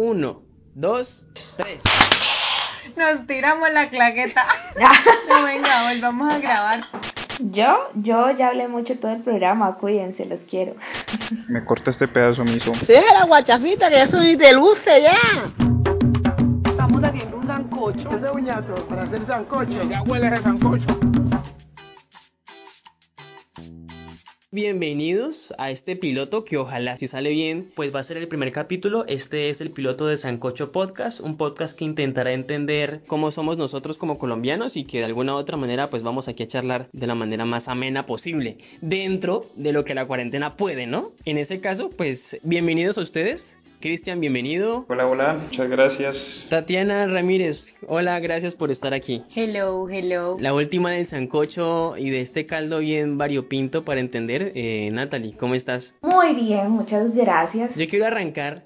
Uno, dos, tres. Nos tiramos la claqueta. no, venga, volvamos a grabar. Yo, yo ya hablé mucho todo el programa, cuídense, los quiero. Me corta este pedazo miso. Deja la guachafita que eso ni te luce ya. Estamos haciendo un sancocho. Ese uñato para hacer sancocho. Ya huele ese sancocho. Bienvenidos a este piloto que ojalá si sale bien, pues va a ser el primer capítulo. Este es el piloto de Sancocho Podcast, un podcast que intentará entender cómo somos nosotros como colombianos y que de alguna u otra manera pues vamos aquí a charlar de la manera más amena posible, dentro de lo que la cuarentena puede, ¿no? En ese caso, pues bienvenidos a ustedes. Cristian, bienvenido. Hola, hola, muchas gracias. Tatiana Ramírez, hola, gracias por estar aquí. Hello, hello. La última del sancocho y de este caldo bien variopinto para entender. Eh, Natalie, ¿cómo estás? Muy bien, muchas gracias. Yo quiero arrancar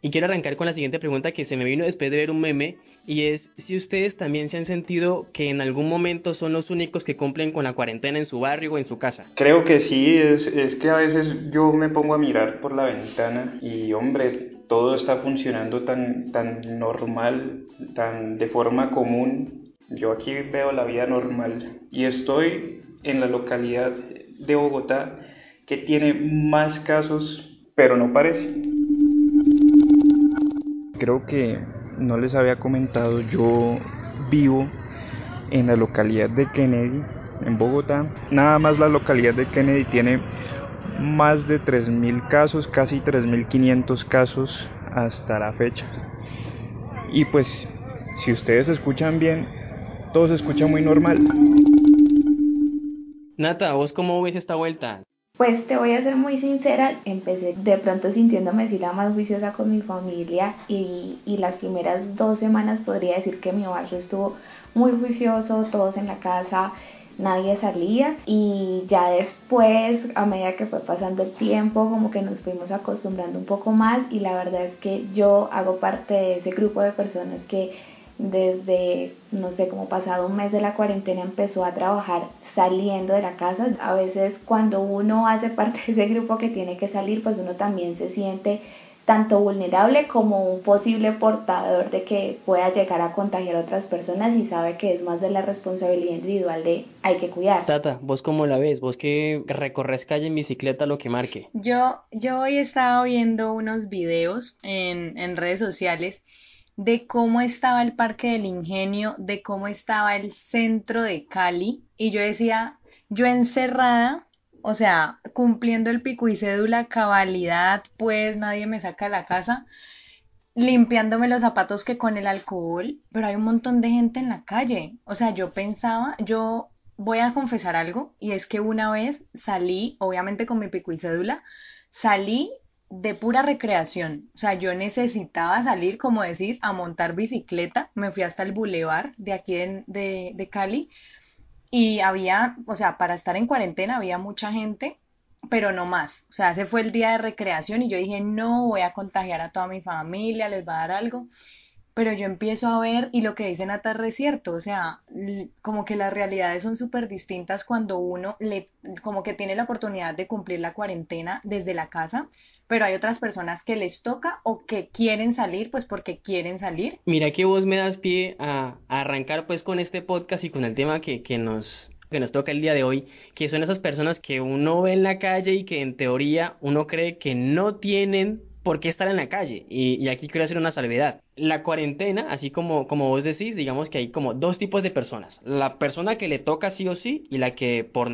y quiero arrancar con la siguiente pregunta que se me vino después de ver un meme y es si ustedes también se han sentido que en algún momento son los únicos que cumplen con la cuarentena en su barrio o en su casa. Creo que sí, es, es que a veces yo me pongo a mirar por la ventana y hombre, todo está funcionando tan, tan normal, tan de forma común. Yo aquí veo la vida normal y estoy en la localidad de Bogotá que tiene más casos, pero no parece. Creo que no les había comentado, yo vivo en la localidad de Kennedy, en Bogotá. Nada más la localidad de Kennedy tiene más de 3.000 casos, casi 3.500 casos hasta la fecha. Y pues, si ustedes escuchan bien, todo se escucha muy normal. Nata, ¿vos cómo ves esta vuelta? Pues te voy a ser muy sincera, empecé de pronto sintiéndome así la más juiciosa con mi familia y, y las primeras dos semanas podría decir que mi barrio estuvo muy juicioso, todos en la casa, nadie salía y ya después a medida que fue pasando el tiempo como que nos fuimos acostumbrando un poco más y la verdad es que yo hago parte de ese grupo de personas que desde no sé como pasado un mes de la cuarentena empezó a trabajar saliendo de la casa. A veces cuando uno hace parte de ese grupo que tiene que salir pues uno también se siente tanto vulnerable como un posible portador de que pueda llegar a contagiar a otras personas y sabe que es más de la responsabilidad individual de hay que cuidar. Tata, ¿vos cómo la ves? ¿Vos que recorres calle en bicicleta lo que marque? Yo, yo hoy estaba viendo unos videos en, en redes sociales de cómo estaba el Parque del Ingenio, de cómo estaba el centro de Cali y yo decía, yo encerrada o sea, cumpliendo el pico y cédula, cabalidad, pues nadie me saca de la casa, limpiándome los zapatos que con el alcohol, pero hay un montón de gente en la calle. O sea, yo pensaba, yo voy a confesar algo, y es que una vez salí, obviamente con mi pico y cédula, salí de pura recreación. O sea, yo necesitaba salir, como decís, a montar bicicleta. Me fui hasta el bulevar de aquí de, de, de Cali y había, o sea, para estar en cuarentena había mucha gente, pero no más. O sea, ese fue el día de recreación y yo dije, no, voy a contagiar a toda mi familia, les va a dar algo. Pero yo empiezo a ver, y lo que dice Nata es cierto, o sea, como que las realidades son súper distintas cuando uno le, como que tiene la oportunidad de cumplir la cuarentena desde la casa, pero hay otras personas que les toca o que quieren salir, pues porque quieren salir. Mira que vos me das pie a, arrancar pues con este podcast y con el tema que, que nos que nos toca el día de hoy, que son esas personas que uno ve en la calle y que en teoría uno cree que no tienen por qué estar en la calle. Y, y, aquí quiero hacer una salvedad. La cuarentena, así como, como vos decís, digamos que hay como dos tipos de personas. La persona que le toca sí o sí y la que por,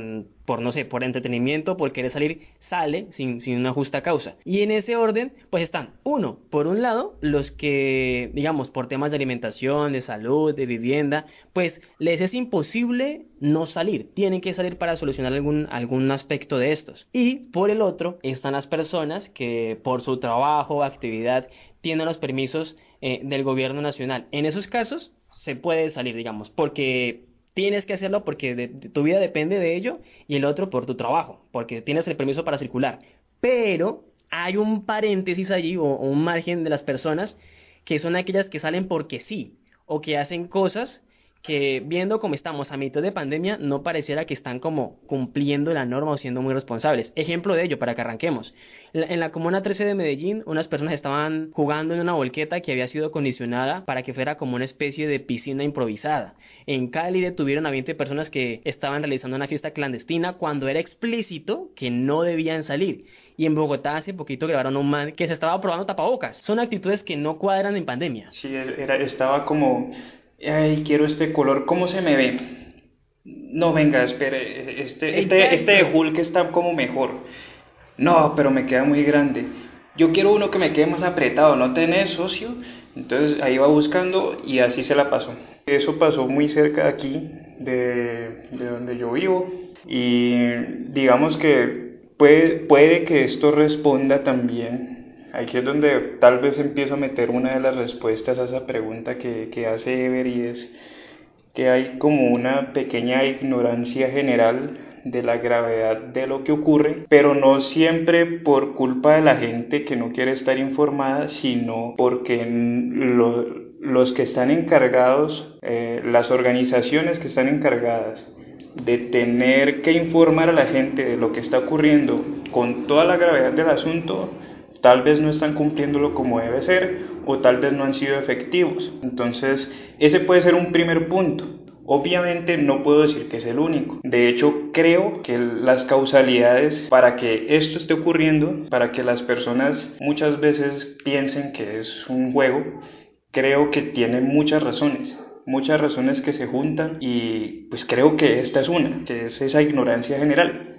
por no sé, por entretenimiento, por querer salir, sale sin, sin una justa causa. Y en ese orden, pues están, uno, por un lado, los que, digamos, por temas de alimentación, de salud, de vivienda, pues les es imposible no salir. Tienen que salir para solucionar algún, algún aspecto de estos. Y por el otro, están las personas que por su trabajo, actividad, tienen los permisos eh, del gobierno nacional. En esos casos se puede salir, digamos, porque tienes que hacerlo porque de, tu vida depende de ello y el otro por tu trabajo, porque tienes el permiso para circular. Pero hay un paréntesis allí o, o un margen de las personas que son aquellas que salen porque sí o que hacen cosas que viendo cómo estamos a mitad de pandemia, no pareciera que están como cumpliendo la norma o siendo muy responsables. Ejemplo de ello, para que arranquemos. En la Comuna 13 de Medellín, unas personas estaban jugando en una volqueta que había sido condicionada para que fuera como una especie de piscina improvisada. En Cali detuvieron a 20 personas que estaban realizando una fiesta clandestina cuando era explícito que no debían salir. Y en Bogotá hace poquito grabaron un man que se estaba probando tapabocas. Son actitudes que no cuadran en pandemia. Sí, era, estaba como, ay, quiero este color, ¿cómo se me ve? No, venga, espere, este, este, este de Hulk está como mejor. No, pero me queda muy grande. Yo quiero uno que me quede más apretado, ¿no tenés socio? Entonces ahí va buscando y así se la pasó. Eso pasó muy cerca de aquí, de, de donde yo vivo. Y digamos que puede, puede que esto responda también. Aquí es donde tal vez empiezo a meter una de las respuestas a esa pregunta que, que hace Ever y es que hay como una pequeña ignorancia general de la gravedad de lo que ocurre, pero no siempre por culpa de la gente que no quiere estar informada, sino porque los que están encargados, eh, las organizaciones que están encargadas de tener que informar a la gente de lo que está ocurriendo con toda la gravedad del asunto, tal vez no están cumpliéndolo como debe ser o tal vez no han sido efectivos. Entonces, ese puede ser un primer punto. Obviamente no puedo decir que es el único. De hecho, creo que las causalidades para que esto esté ocurriendo, para que las personas muchas veces piensen que es un juego, creo que tiene muchas razones muchas razones que se juntan y pues creo que esta es una, que es esa ignorancia general.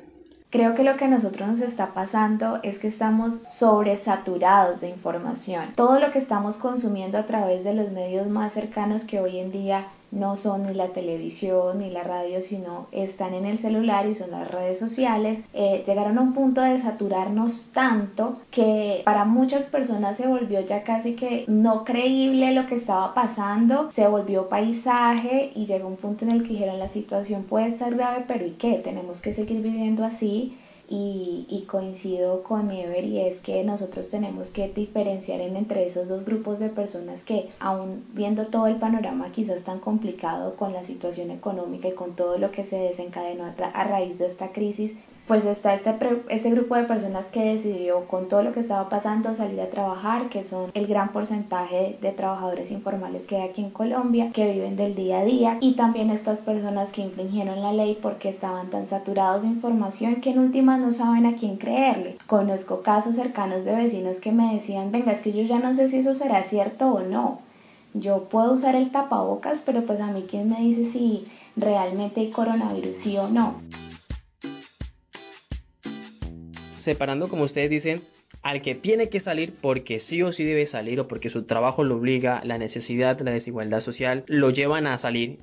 Creo que lo que a nosotros nos está pasando es que estamos sobresaturados de información. Todo lo que estamos consumiendo a través de los medios más cercanos que hoy en día no son ni la televisión ni la radio, sino están en el celular y son las redes sociales, eh, llegaron a un punto de saturarnos tanto que para muchas personas se volvió ya casi que no creíble lo que estaba pasando, se volvió paisaje y llegó un punto en el que dijeron la situación puede estar grave, pero ¿y qué? Tenemos que seguir viviendo así y, coincido con Ever y es que nosotros tenemos que diferenciar entre esos dos grupos de personas que aún viendo todo el panorama quizás tan complicado con la situación económica y con todo lo que se desencadenó a raíz de esta crisis, pues está este, este grupo de personas que decidió con todo lo que estaba pasando salir a trabajar, que son el gran porcentaje de trabajadores informales que hay aquí en Colombia, que viven del día a día, y también estas personas que infringieron la ley porque estaban tan saturados de información que en últimas no saben a quién creerle. Conozco casos cercanos de vecinos que me decían, venga, es que yo ya no sé si eso será cierto o no. Yo puedo usar el tapabocas, pero pues a mí quién me dice si realmente hay coronavirus sí o no separando, como ustedes dicen, al que tiene que salir porque sí o sí debe salir o porque su trabajo lo obliga, la necesidad, la desigualdad social lo llevan a salir.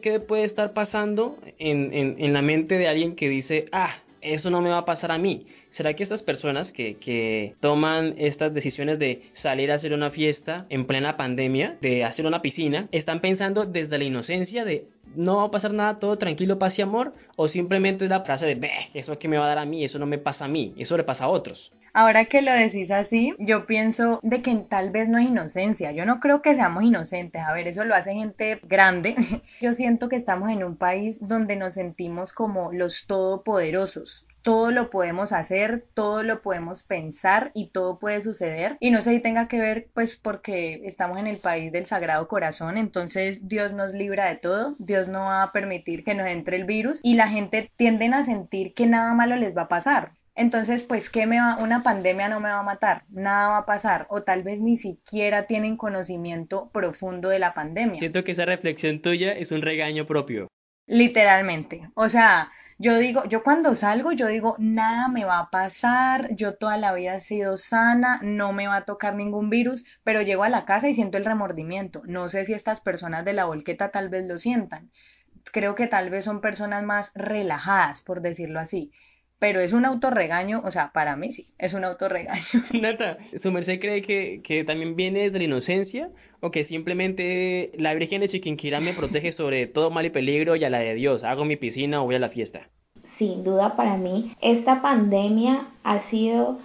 ¿Qué puede estar pasando en, en, la mente de alguien que dice, ah, eso no me va a pasar a mí. ¿Será que estas personas que, que, toman estas decisiones de salir a hacer una fiesta en plena pandemia, de hacer una piscina, están pensando desde la inocencia de no va a pasar nada, todo tranquilo, paz y amor? ¿O simplemente es la frase de, Beh, eso que me va a dar a mí, eso no me pasa a mí, eso le pasa a otros? Ahora que lo decís así, yo pienso de que tal vez no es inocencia. Yo no creo que seamos inocentes. A ver, eso lo hace gente grande. Yo siento que estamos en un país donde nos sentimos como los todopoderosos todo lo podemos hacer, todo lo podemos pensar y todo puede suceder. Y no sé si tenga que ver pues porque estamos en el país del Sagrado Corazón, entonces Dios nos libra de todo, Dios no va a permitir que nos entre el virus y la gente tienden a sentir que nada malo les va a pasar. Entonces, pues, ¿qué me va? Una pandemia no me va a matar, nada va a pasar, o tal vez ni siquiera tienen conocimiento profundo de la pandemia. Siento que esa reflexión tuya es un regaño propio. Literalmente, o sea, yo digo, yo cuando salgo, yo digo, nada me va a pasar, yo toda la vida he sido sana, no me va a tocar ningún virus, pero llego a la casa y siento el remordimiento. No sé si estas personas de la volqueta tal vez lo sientan. Creo que tal vez son personas más relajadas, por decirlo así pero es un autorregaño, o sea, para mí sí, es un autorregaño. Nata, ¿su merced cree que, que también viene desde la inocencia o que simplemente la Virgen de Chiquinquirá me protege sobre todo mal y peligro y a la de Dios? Hago mi piscina o voy a la fiesta. Sin duda para mí, esta pandemia ha sido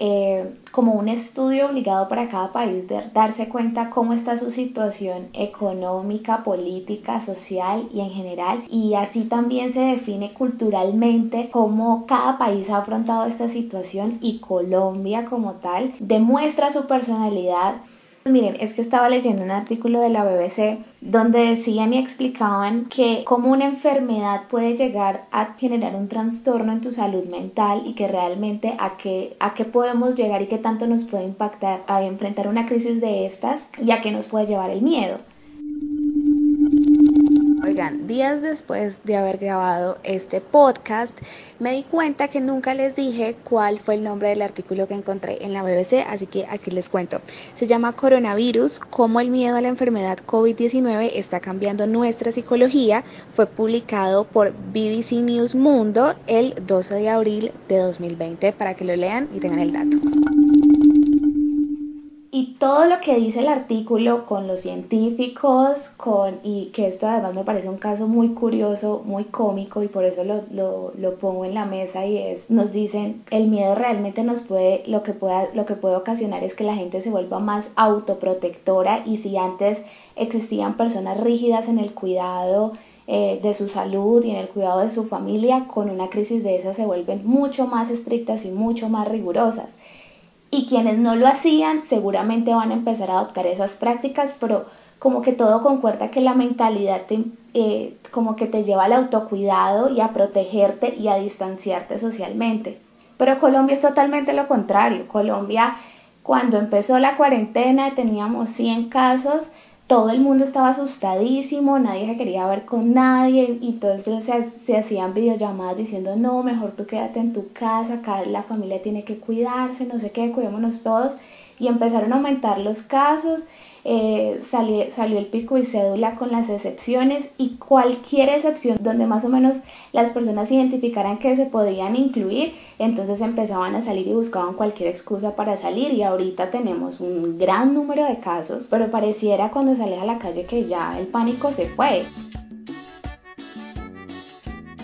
eh, como un estudio obligado para cada país de darse cuenta cómo está su situación económica, política, social y en general. Y así también se define culturalmente cómo cada país ha afrontado esta situación y Colombia como tal demuestra su personalidad Miren, es que estaba leyendo un artículo de la BBC donde decían y explicaban que cómo una enfermedad puede llegar a generar un trastorno en tu salud mental y que realmente a qué, a qué podemos llegar y qué tanto nos puede impactar a enfrentar una crisis de estas y a qué nos puede llevar el miedo. Días después de haber grabado este podcast, me di cuenta que nunca les dije cuál fue el nombre del artículo que encontré en la BBC, así que aquí les cuento. Se llama Coronavirus, cómo el miedo a la enfermedad COVID-19 está cambiando nuestra psicología. Fue publicado por BBC News Mundo el 12 de abril de 2020 para que lo lean y tengan el dato. Y todo lo que dice el artículo con los científicos, con, y que esto además me parece un caso muy curioso, muy cómico y por eso lo, lo, lo pongo en la mesa y es, nos dicen, el miedo realmente nos puede, lo que, pueda, lo que puede ocasionar es que la gente se vuelva más autoprotectora y si antes existían personas rígidas en el cuidado eh, de su salud y en el cuidado de su familia, con una crisis de esas se vuelven mucho más estrictas y mucho más rigurosas y quienes no lo hacían seguramente van a empezar a adoptar esas prácticas, pero como que todo concuerda que la mentalidad te, eh, como que te lleva al autocuidado y a protegerte y a distanciarte socialmente. Pero Colombia es totalmente lo contrario. Colombia, cuando empezó la cuarentena, teníamos 100 casos todo el mundo estaba asustadísimo, nadie se quería ver con nadie y entonces se, se, hacían videollamadas diciendo no, mejor tú quédate en tu casa, acá la familia tiene que cuidarse, no sé qué, cuidémonos todos y empezaron a aumentar los casos eh, salió, el pico y cédula con las excepciones y cualquier excepción donde más o menos las personas identificaran que se podían incluir, entonces empezaban a salir y buscaban cualquier excusa para salir y ahorita tenemos un gran número de casos, pero pareciera cuando sales a la calle que ya el pánico se fue.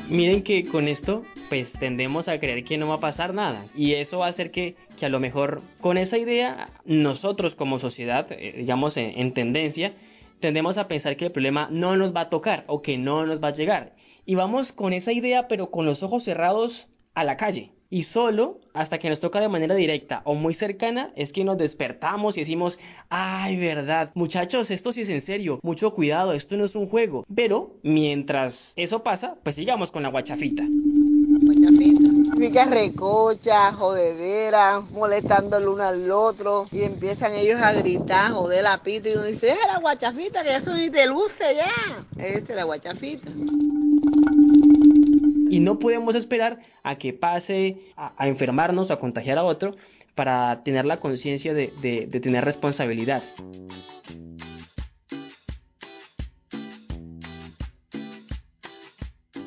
Miren que con esto pues tendemos a creer que no va a pasar nada y eso va a hacer que que a lo mejor con esa idea nosotros como sociedad, eh, digamos en, tendencia, tendemos a pensar que el problema no nos va a tocar o que no nos va a llegar. Y vamos con esa idea pero con los ojos cerrados a la calle. Y solo hasta que nos toca de manera directa o muy cercana es que nos despertamos y decimos, ay, verdad, muchachos, esto sí es en serio, mucho cuidado, esto no es un juego. Pero mientras eso pasa, pues sigamos con la guachafita. Fica recocha, jodedera, molestando el uno al otro y empiezan ellos a gritar, joder la pita y uno dice, es la guachafita que eso ni te luce ya. Esa es la guachafita. Y no podemos esperar a que pase a, enfermarnos o a contagiar a otro para tener la conciencia de, de tener responsabilidad.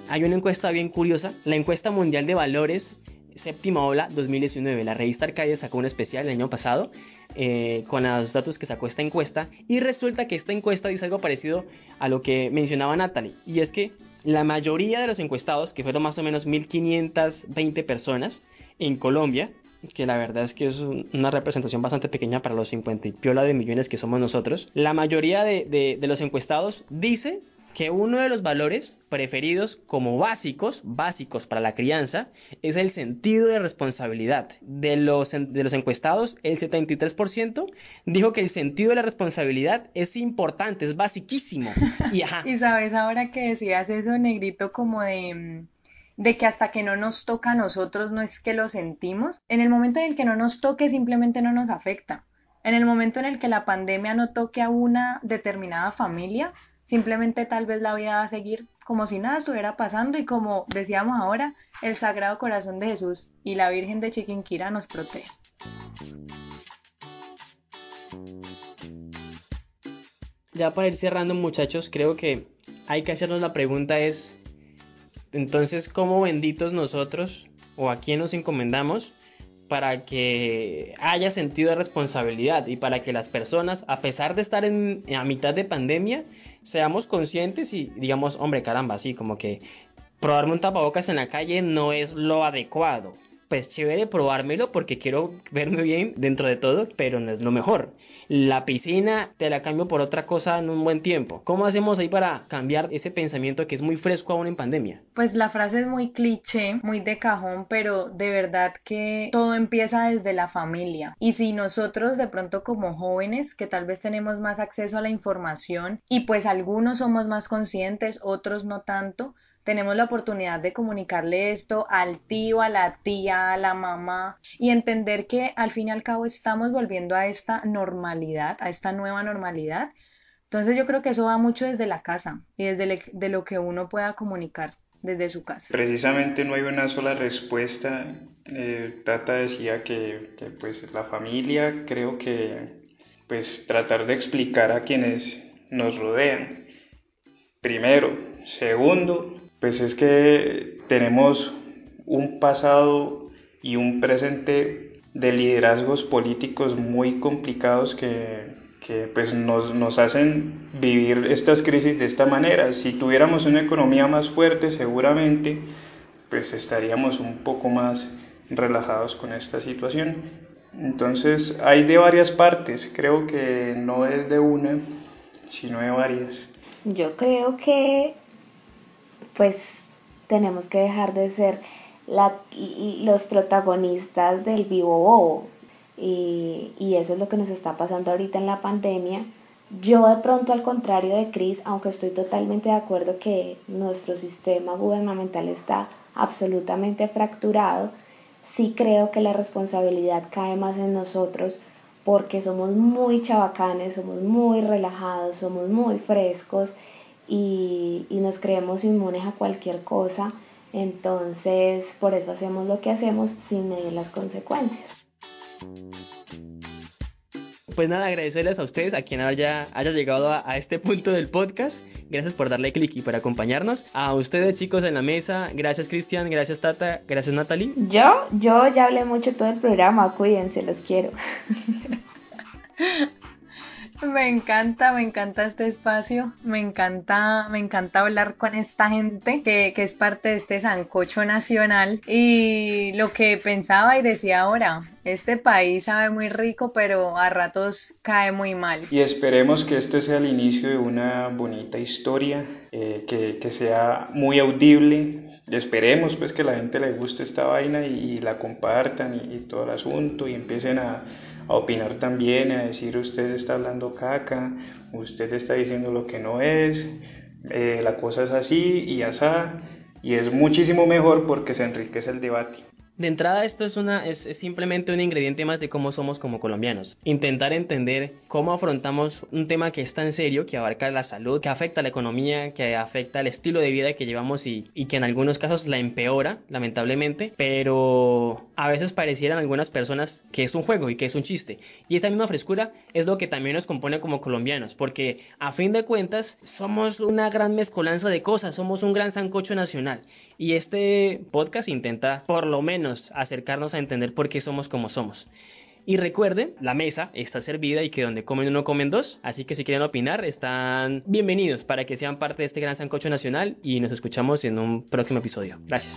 hay una encuesta bien curiosa, la encuesta mundial de valores séptima ola 2019. La revista Arcadia sacó un especial el año pasado eh, con los datos que sacó esta encuesta y resulta que esta encuesta dice algo parecido a lo que mencionaba Natalie y es que la mayoría de los encuestados, que fueron más o menos 1520 personas en Colombia, que la verdad es que es una representación bastante pequeña para los 50 y piola de millones que somos nosotros, la mayoría de los encuestados dice que uno de los valores preferidos como básicos, básicos para la crianza, es el sentido de responsabilidad. De los, de los encuestados, el 73% dijo que el sentido de la responsabilidad es importante, es basiquísimo. Y, y sabes ahora que decías eso, negrito, como de de que hasta que no nos toca a nosotros no es que lo sentimos. En el momento en el que no nos toque simplemente no nos afecta. En el momento en el que la pandemia no toque a una determinada familia, Simplemente tal vez la vida va a seguir como si nada estuviera pasando y como decíamos ahora, el Sagrado Corazón de Jesús y la Virgen de Chiquinquira nos protegen. Ya para ir cerrando muchachos, creo que hay que hacernos la pregunta es, entonces, ¿cómo benditos nosotros o a quién nos encomendamos para que haya sentido de responsabilidad y para que las personas, a pesar de estar en, a mitad de pandemia, seamos conscientes y digamos, hombre, caramba, así como que probarme un tapabocas en la calle no es lo adecuado. pues chévere probármelo porque quiero verme bien dentro de todo, pero no es lo mejor. La piscina te la cambio por otra cosa en un buen tiempo. ¿Cómo hacemos ahí para cambiar ese pensamiento que es muy fresco aún en pandemia? Pues la frase es muy cliché, muy de cajón, pero de verdad que todo empieza desde la familia. Y si nosotros de pronto como jóvenes, que tal vez tenemos más acceso a la información y pues algunos somos más conscientes, otros no tanto, tenemos la oportunidad de comunicarle esto al tío, a la tía, a la mamá y entender que al fin y al cabo estamos volviendo a esta normalidad, a esta nueva normalidad. Entonces yo creo que eso va mucho desde la casa y desde de lo que uno pueda comunicar desde su casa. Precisamente no hay una sola respuesta. Eh, Tata decía que, que pues la familia creo que pues tratar de explicar a quienes nos rodean. Primero. Segundo, pues es que tenemos un pasado y un presente de liderazgos políticos muy complicados que, que pues nos, nos, hacen vivir estas crisis de esta manera. Si tuviéramos una economía más fuerte, seguramente pues estaríamos un poco más relajados con esta situación. Entonces hay de varias partes, creo que no es de una, sino de varias. Yo creo que pues tenemos que dejar de ser los protagonistas del vivo bobo. Y, eso es lo que nos está pasando ahorita en la pandemia. Yo de pronto al contrario de Cris, aunque estoy totalmente de acuerdo que nuestro sistema gubernamental está absolutamente fracturado, sí creo que la responsabilidad cae más en nosotros porque somos muy chabacanes, somos muy relajados, somos muy frescos y, y nos creemos inmunes a cualquier cosa. Entonces, por eso hacemos lo que hacemos sin medir las consecuencias. Pues nada, agradecerles a ustedes, a quien haya, haya llegado a, a este punto del podcast. Gracias por darle clic y por acompañarnos. A ustedes chicos en la mesa, gracias Cristian, gracias Tata, gracias Natalie. Yo, yo ya hablé mucho todo el programa, cuídense, los quiero. Me encanta, me encanta este espacio, me encanta, me encanta hablar con esta gente que, es parte de este sancocho nacional y lo que pensaba y decía ahora, este país sabe muy rico, pero a ratos cae muy mal. Y esperemos que este sea el inicio de una bonita historia, eh, que, sea muy audible. Esperemos pues que la gente le guste esta vaina y, la compartan y, y todo el asunto y empiecen a a opinar también, a decir usted está hablando caca, usted está diciendo lo que no es, eh, la cosa es así y asá, y es muchísimo mejor porque se enriquece el debate. De entrada esto es, una, es, simplemente un ingrediente más de cómo somos como colombianos. Intentar entender cómo afrontamos un tema que es tan serio, que abarca la salud, que afecta la economía, que afecta el estilo de vida que llevamos y, y que en algunos casos la empeora, lamentablemente, pero a veces parecieran algunas personas que es un juego y que es un chiste. Y esa misma frescura es lo que también nos compone como colombianos, porque a fin de cuentas somos una gran mezcolanza de cosas, somos un gran sancocho nacional. Y este podcast intenta por lo menos acercarnos a entender por qué somos como somos. Y recuerden, la mesa está servida y que donde comen uno comen dos, así que si quieren opinar están bienvenidos para que sean parte de este gran sancocho nacional y nos escuchamos en un próximo episodio. Gracias.